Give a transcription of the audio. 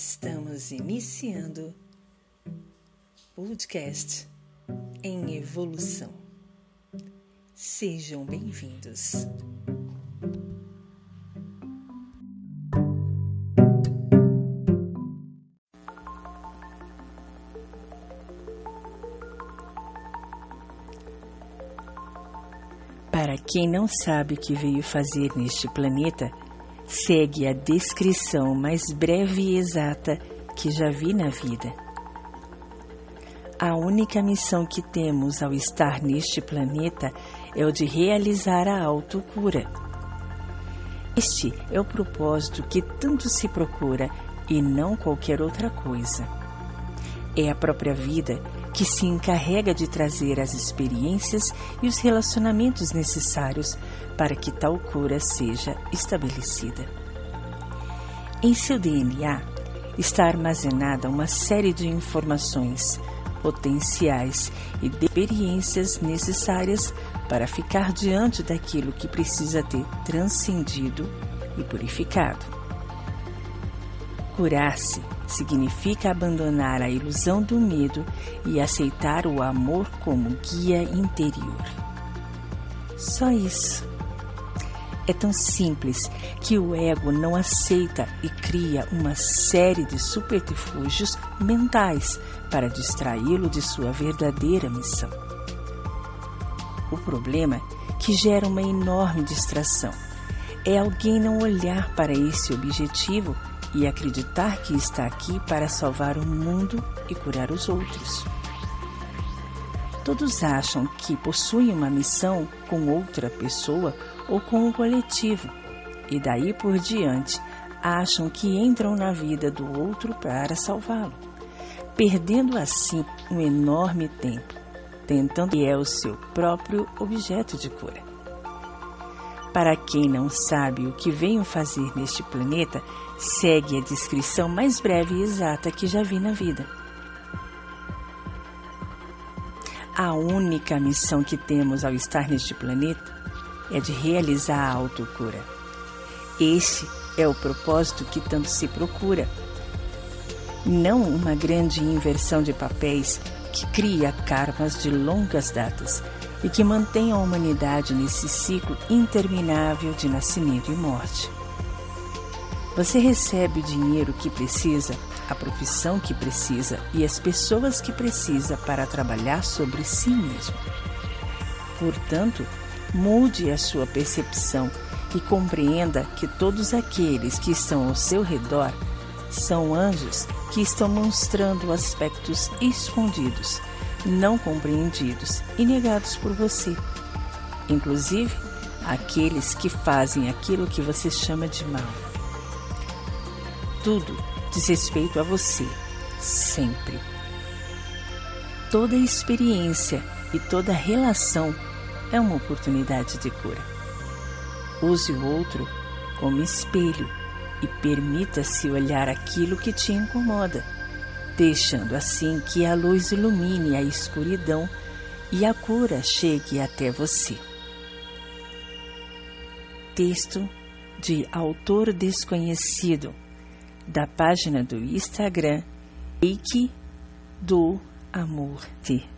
Estamos iniciando podcast em evolução. Sejam bem-vindos. Para quem não sabe o que veio fazer neste planeta, segue a descrição mais breve e exata que já vi na vida. A única missão que temos ao estar neste planeta é o de realizar a autocura. Este é o propósito que tanto se procura e não qualquer outra coisa. É a própria vida que se encarrega de trazer as experiências e os relacionamentos necessários para que tal cura seja estabelecida. Em seu DNA está armazenada uma série de informações, potenciais e de experiências necessárias para ficar diante daquilo que precisa ter transcendido e purificado. Curar-se significa abandonar a ilusão do medo e aceitar o amor como guia interior. Só isso. É tão simples que o ego não aceita e cria uma série de subterfúgios mentais para distraí-lo de sua verdadeira missão. O problema é que gera uma enorme distração é alguém não olhar para esse objetivo e acreditar que está aqui para salvar o mundo e curar os outros. Todos acham que possuem uma missão com outra pessoa ou com um coletivo, e daí por diante acham que entram na vida do outro para salvá-lo, perdendo assim um enorme tempo, tentando que é o seu próprio objeto de cura. Para quem não sabe o que venho fazer neste planeta, segue a descrição mais breve e exata que já vi na vida. A única missão que temos ao estar neste planeta é de realizar a autocura. Este é o propósito que tanto se procura. Não uma grande inversão de papéis que cria karmas de longas datas e que mantém a humanidade nesse ciclo interminável de nascimento e morte. Você recebe o dinheiro que precisa, a profissão que precisa e as pessoas que precisa para trabalhar sobre si mesmo. Portanto, mude a sua percepção e compreenda que todos aqueles que estão ao seu redor são anjos que estão mostrando aspectos escondidos, não compreendidos e negados por você. Inclusive, aqueles que fazem aquilo que você chama de mal tudo diz respeito a você, sempre. Toda experiência e toda relação é uma oportunidade de cura. Use o outro como espelho e permita-se olhar aquilo que te incomoda, deixando assim que a luz ilumine a escuridão e a cura chegue até você. Texto de autor desconhecido da página do Instagram Reiki do Amor T.